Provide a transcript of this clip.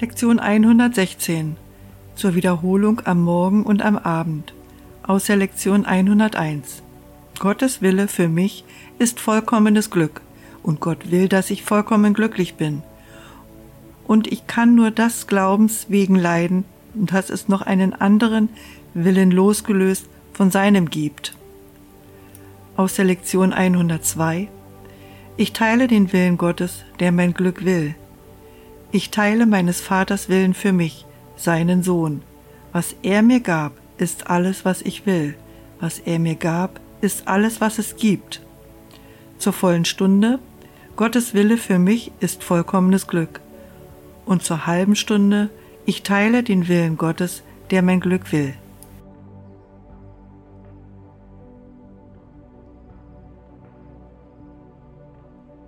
Lektion 116 zur Wiederholung am Morgen und am Abend aus der Lektion 101. Gottes Wille für mich ist vollkommenes Glück und Gott will, dass ich vollkommen glücklich bin. Und ich kann nur das Glaubens wegen leiden, dass es noch einen anderen Willen losgelöst von seinem gibt. Aus der Lektion 102. Ich teile den Willen Gottes, der mein Glück will. Ich teile meines Vaters Willen für mich, seinen Sohn. Was er mir gab, ist alles, was ich will. Was er mir gab, ist alles, was es gibt. Zur vollen Stunde, Gottes Wille für mich ist vollkommenes Glück. Und zur halben Stunde, ich teile den Willen Gottes, der mein Glück will.